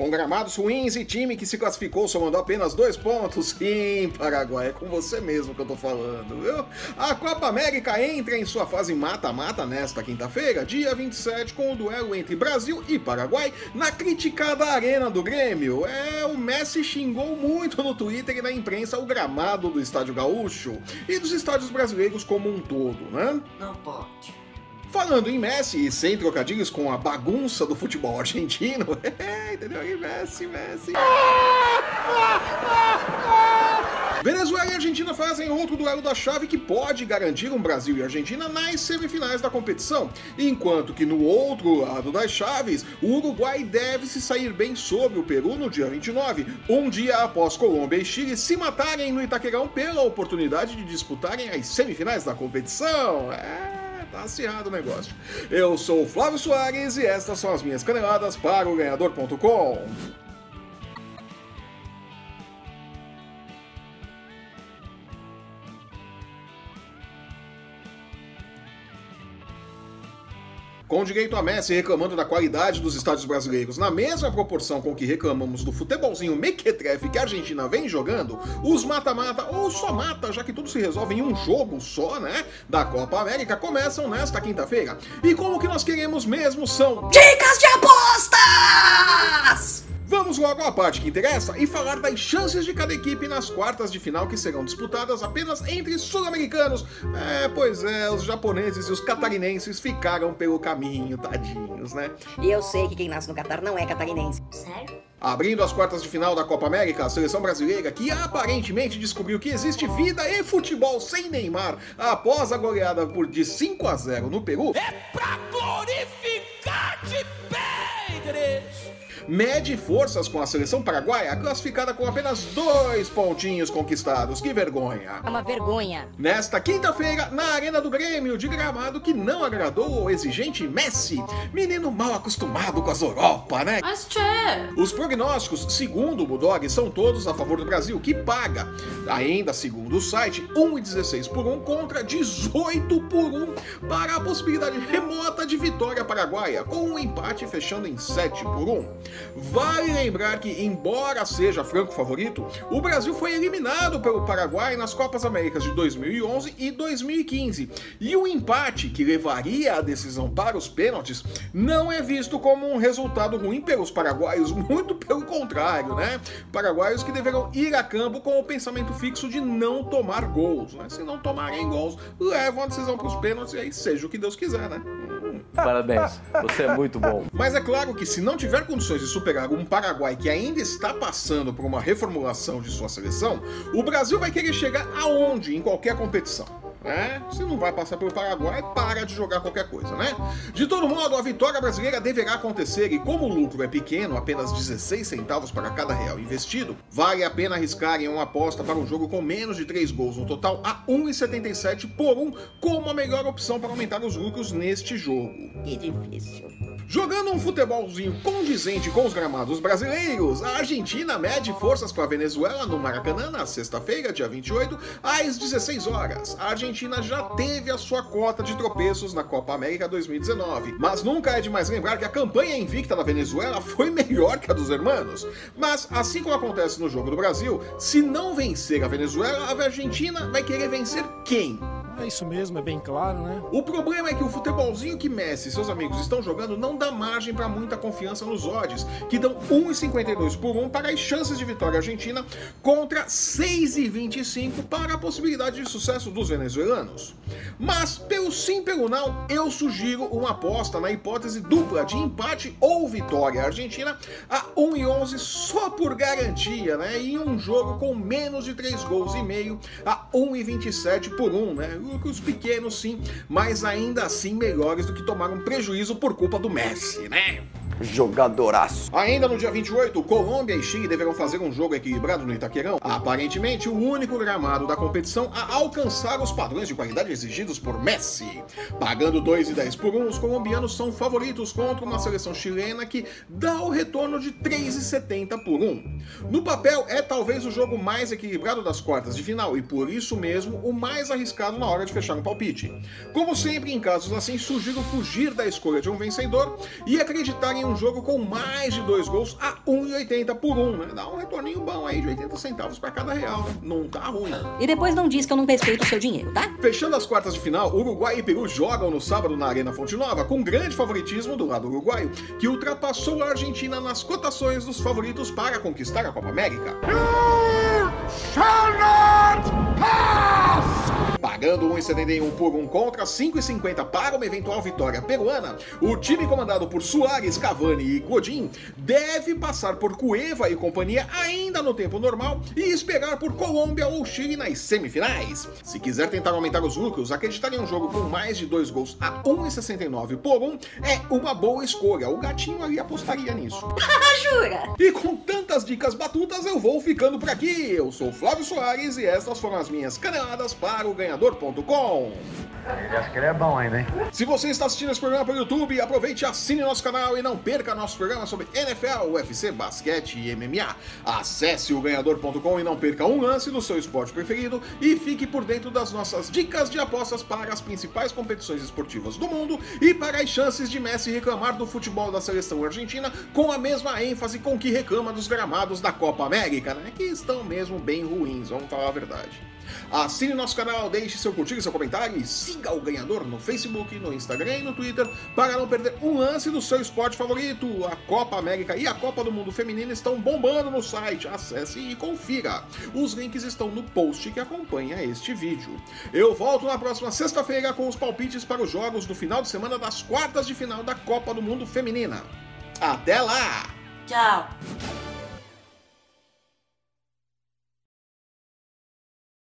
Com gramados ruins e time que se classificou somando apenas dois pontos, sim, Paraguai, é com você mesmo que eu tô falando, viu? A Copa América entra em sua fase mata-mata nesta quinta-feira, dia 27, com o duelo entre Brasil e Paraguai na criticada Arena do Grêmio. É, o Messi xingou muito no Twitter e na imprensa o gramado do Estádio Gaúcho e dos estádios brasileiros como um todo, né? Não pode. Falando em Messi, e sem trocadilhos com a bagunça do futebol argentino, entendeu? E Messi, Messi. Venezuela e Argentina fazem outro duelo da chave que pode garantir um Brasil e Argentina nas semifinais da competição, enquanto que no outro lado das chaves, o Uruguai deve se sair bem sobre o Peru no dia 29, um dia após Colômbia e Chile se matarem no Itaquerão pela oportunidade de disputarem as semifinais da competição. É tá acirrado o negócio. Eu sou o Flávio Soares e estas são as minhas caneladas para o ganhador.com. com direito a Messi reclamando da qualidade dos estádios brasileiros na mesma proporção com que reclamamos do futebolzinho mequetrefe que a Argentina vem jogando, os mata-mata ou só mata, já que tudo se resolve em um jogo só, né, da Copa América, começam nesta quinta-feira. E como que nós queremos mesmo são dicas de apostas! Logo à parte que interessa e falar das chances de cada equipe nas quartas de final que serão disputadas apenas entre sul-americanos. É, pois é, os japoneses e os catarinenses ficaram pelo caminho, tadinhos, né? E eu sei que quem nasce no Catar não é catarinense. Sério? Abrindo as quartas de final da Copa América, a seleção brasileira, que aparentemente descobriu que existe vida e futebol sem Neymar após a goleada por de 5 a 0 no Peru. É pra glorificar de Pedres! Mede forças com a seleção paraguaia, classificada com apenas dois pontinhos conquistados. Que vergonha! É uma vergonha. Nesta quinta-feira, na Arena do Grêmio, de gramado que não agradou o exigente Messi, menino mal acostumado com as Europa, né? Mas tchê! Os prognósticos, segundo o Budog, são todos a favor do Brasil, que paga, ainda segundo o site, 1,16 por 1 contra 18 por 1 para a possibilidade remota de vitória paraguaia, com um empate fechando em 7 por 1. Vale lembrar que, embora seja franco favorito, o Brasil foi eliminado pelo Paraguai nas Copas Américas de 2011 e 2015. E o empate, que levaria a decisão para os pênaltis, não é visto como um resultado ruim pelos paraguaios, muito pelo contrário, né? Paraguaios que deverão ir a campo com o pensamento fixo de não tomar gols, né? Se não tomarem gols, levam a decisão para os pênaltis e aí seja o que Deus quiser, né? Parabéns, você é muito bom. Mas é claro que se não tiver condições de superar um Paraguai que ainda está passando por uma reformulação de sua seleção, o Brasil vai querer chegar aonde em qualquer competição? Né? Se não vai passar pelo Paraguai, para de jogar qualquer coisa, né? De todo modo, a vitória brasileira deverá acontecer e como o lucro é pequeno, apenas 16 centavos para cada real investido, vale a pena arriscar em uma aposta para um jogo com menos de 3 gols no total a 1,77 por 1 como a melhor opção para aumentar os lucros neste jogo. Que difícil. Jogando um futebolzinho condizente com os gramados brasileiros, a Argentina mede forças com a Venezuela no Maracanã na sexta-feira, dia 28, às 16 horas. A Argentina já teve a sua cota de tropeços na Copa América 2019, mas nunca é demais lembrar que a campanha invicta da Venezuela foi melhor que a dos hermanos. Mas, assim como acontece no jogo do Brasil, se não vencer a Venezuela, a Argentina vai querer vencer quem? É isso mesmo, é bem claro, né? O problema é que o futebolzinho que Messi e seus amigos estão jogando não dá margem para muita confiança nos odds, que dão 1,52 por 1 para as chances de vitória argentina contra 6,25 para a possibilidade de sucesso dos venezuelanos. Mas, pelo sim pelo não, eu sugiro uma aposta na hipótese dupla de empate ou vitória argentina a 1,11 só por garantia, né? E um jogo com menos de 3 gols e meio a 1,27 por 1, né? Lucros pequenos sim, mas ainda assim melhores do que tomar um prejuízo por culpa do Messi, né? Jogadoraço. Ainda no dia 28, Colômbia e Chile deverão fazer um jogo equilibrado no Itaquerão, aparentemente o único gramado da competição a alcançar os padrões de qualidade exigidos por Messi. Pagando 2,10 por 1, os colombianos são favoritos contra uma seleção chilena que dá o retorno de 3,70 por 1. No papel, é talvez o jogo mais equilibrado das quartas de final e por isso mesmo o mais arriscado na hora de fechar um palpite. Como sempre, em casos assim, sugiro fugir da escolha de um vencedor e acreditar em um um jogo com mais de dois gols a 1,80 por um, né? Dá um retorninho bom aí de 80 centavos para cada real, né? Não tá ruim. E depois não diz que eu não respeito o seu dinheiro, tá? Fechando as quartas de final, Uruguai e Peru jogam no sábado na Arena Fonte Nova, com grande favoritismo do lado uruguaio, que ultrapassou a Argentina nas cotações dos favoritos para conquistar a Copa América. Pagando 1,71 por um contra 5,50 para uma eventual vitória peruana, o time comandado por Soares, Cavani e Godin deve passar por Cueva e companhia ainda no tempo normal e esperar por Colômbia ou Chile nas semifinais. Se quiser tentar aumentar os lucros, acreditar em um jogo com mais de dois gols a 1,69 por um é uma boa escolha. O gatinho ali apostaria nisso. Jura? E com tantas dicas batutas, eu vou ficando por aqui. Eu sou Flávio Soares e estas foram as minhas caneladas para o Ele acha que ele é bom ainda, hein? Se você está assistindo esse programa pelo YouTube, aproveite e assine nosso canal e não perca nosso programa sobre NFL, UFC, basquete e MMA. Acesse o ganhador.com e não perca um lance do seu esporte preferido e fique por dentro das nossas dicas de apostas para as principais competições esportivas do mundo e para as chances de Messi reclamar do futebol da seleção argentina com a mesma ênfase com que reclama dos gramados da Copa América, né? Que estão mesmo bem ruins, vamos falar a verdade. Assine nosso canal, deixe seu curtir seu comentário e siga o ganhador no Facebook, no Instagram e no Twitter para não perder um lance do seu esporte favorito. A Copa América e a Copa do Mundo Feminina estão bombando no site. Acesse e confira. Os links estão no post que acompanha este vídeo. Eu volto na próxima sexta-feira com os palpites para os jogos do final de semana das quartas de final da Copa do Mundo Feminina. Até lá! Tchau.